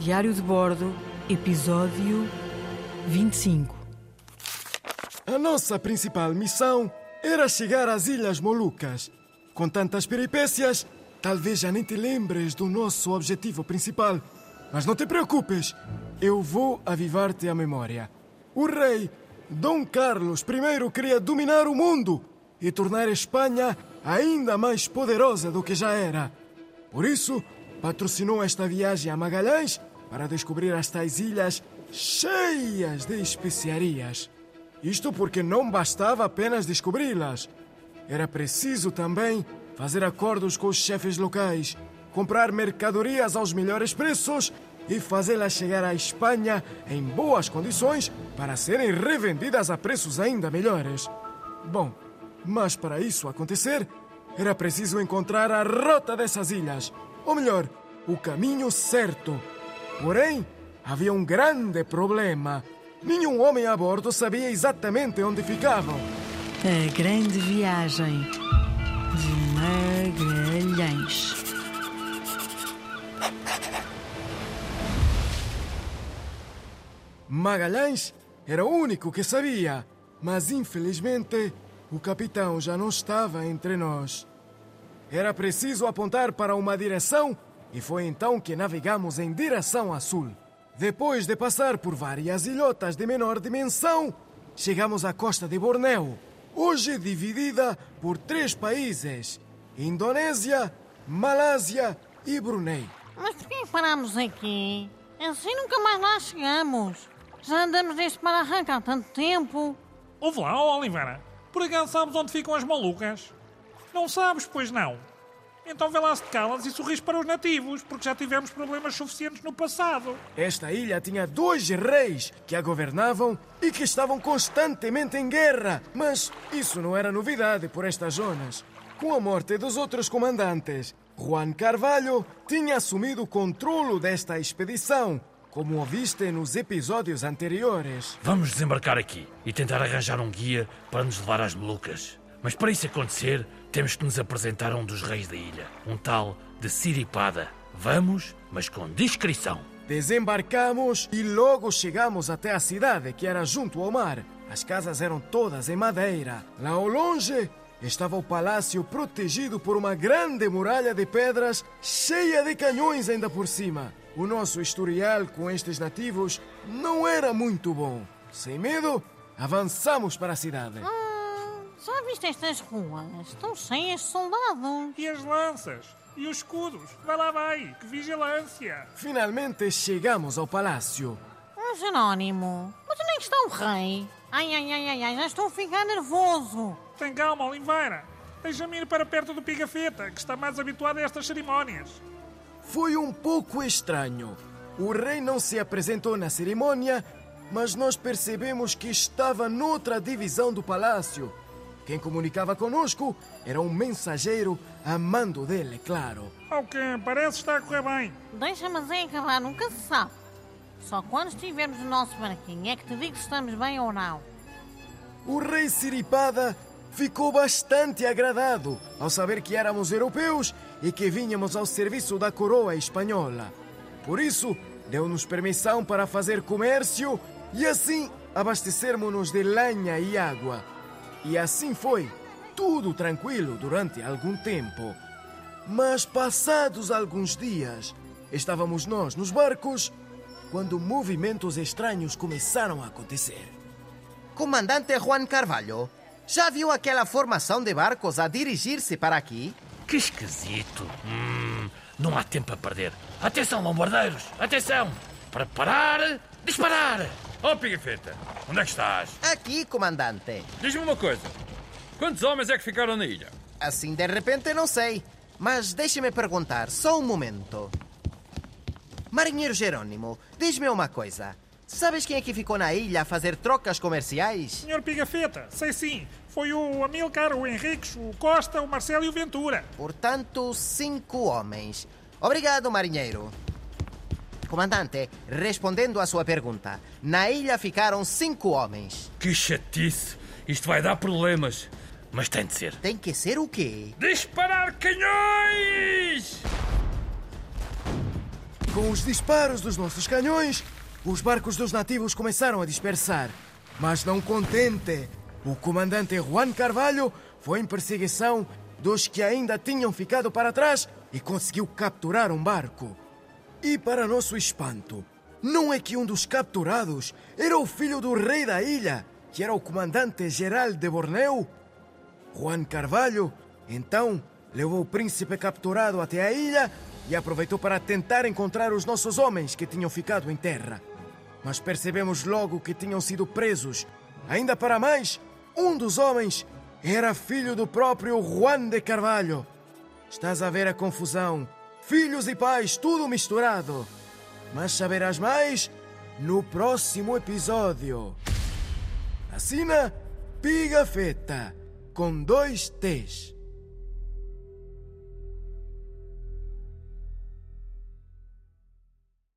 Diário de Bordo, episódio 25. A nossa principal missão era chegar às Ilhas Molucas. Com tantas peripécias, talvez já nem te lembres do nosso objetivo principal. Mas não te preocupes, eu vou avivar-te a memória. O rei Dom Carlos I queria dominar o mundo e tornar a Espanha ainda mais poderosa do que já era. Por isso, patrocinou esta viagem a Magalhães para descobrir as tais ilhas cheias de especiarias. Isto porque não bastava apenas descobri-las. Era preciso também fazer acordos com os chefes locais, comprar mercadorias aos melhores preços e fazê-las chegar à Espanha em boas condições para serem revendidas a preços ainda melhores. Bom, mas para isso acontecer, era preciso encontrar a rota dessas ilhas, ou melhor, o caminho certo. Porém, havia um grande problema. Nenhum homem a bordo sabia exatamente onde ficavam. A grande viagem de Magalhães. Magalhães era o único que sabia, mas infelizmente o capitão já não estava entre nós. Era preciso apontar para uma direção e foi então que navegamos em direção a sul. Depois de passar por várias ilhotas de menor dimensão, chegamos à costa de Bornéu, hoje dividida por três países: Indonésia, Malásia e Brunei. Mas por que paramos aqui? Assim nunca mais lá chegamos. Já andamos neste para arrancar há tanto tempo. Ouve lá, Oliveira. Por acaso sabes onde ficam as malucas? Não sabes, pois não. Então vê lá se te calas e sorris para os nativos, porque já tivemos problemas suficientes no passado. Esta ilha tinha dois reis que a governavam e que estavam constantemente em guerra. Mas isso não era novidade por estas zonas. Com a morte dos outros comandantes, Juan Carvalho tinha assumido o controlo desta expedição, como ouviste nos episódios anteriores. Vamos desembarcar aqui e tentar arranjar um guia para nos levar às Molucas. Mas para isso acontecer, temos que nos apresentar a um dos reis da ilha, um tal de Siripada. Vamos, mas com discrição. Desembarcamos e logo chegamos até a cidade, que era junto ao mar. As casas eram todas em madeira. Lá ao longe estava o palácio protegido por uma grande muralha de pedras cheia de canhões ainda por cima. O nosso historial com estes nativos não era muito bom. Sem medo, avançamos para a cidade. Já viste estas ruas? Estão cheias de soldados. E as lanças? E os escudos? Vai lá, vai! Que vigilância! Finalmente chegamos ao palácio. Hum, Jerónimo, mas onde é que está o rei? Ai, ai, ai, ai, ai, já estou a ficar nervoso. Tem calma, Oliveira. Deixa-me ir para perto do Pigafetta, que está mais habituado a estas cerimónias. Foi um pouco estranho. O rei não se apresentou na cerimônia, mas nós percebemos que estava noutra divisão do palácio. Quem comunicava conosco era um mensageiro a mando dele, claro. Ao que parece está a correr bem. Deixa-me Zé acabar, nunca se sabe. Só quando estivermos no nosso barquinho é que te digo se estamos bem ou não. O rei Siripada ficou bastante agradado ao saber que éramos europeus e que vínhamos ao serviço da coroa espanhola. Por isso, deu-nos permissão para fazer comércio e assim abastecermos-nos de lenha e água. E assim foi, tudo tranquilo durante algum tempo. Mas passados alguns dias, estávamos nós nos barcos quando movimentos estranhos começaram a acontecer. Comandante Juan Carvalho, já viu aquela formação de barcos a dirigir-se para aqui? Que esquisito. Hum, não há tempo a perder. Atenção, bombardeiros! Atenção! Preparar, disparar! Oh, Pigafetta, onde é que estás? Aqui, comandante. Diz-me uma coisa. Quantos homens é que ficaram na ilha? Assim de repente não sei. Mas deixe-me perguntar, só um momento. Marinheiro Jerônimo, diz-me uma coisa. Sabes quem é que ficou na ilha a fazer trocas comerciais? Senhor Pigafetta, sei sim. Foi o Amilcar, o Henriques, o Costa, o Marcelo e o Ventura. Portanto, cinco homens. Obrigado, marinheiro. Comandante, respondendo à sua pergunta, na ilha ficaram cinco homens. Que chatice! Isto vai dar problemas. Mas tem de ser. Tem que ser o quê? Disparar canhões! Com os disparos dos nossos canhões, os barcos dos nativos começaram a dispersar. Mas não contente, o comandante Juan Carvalho foi em perseguição dos que ainda tinham ficado para trás e conseguiu capturar um barco. E para nosso espanto, não é que um dos capturados era o filho do rei da ilha, que era o comandante geral de Borneo? Juan Carvalho, então, levou o príncipe capturado até a ilha e aproveitou para tentar encontrar os nossos homens que tinham ficado em terra. Mas percebemos logo que tinham sido presos. Ainda para mais, um dos homens era filho do próprio Juan de Carvalho. Estás a ver a confusão? Filhos e pais, tudo misturado. Mas saberás mais no próximo episódio. Assina Pigafetta, com dois T's.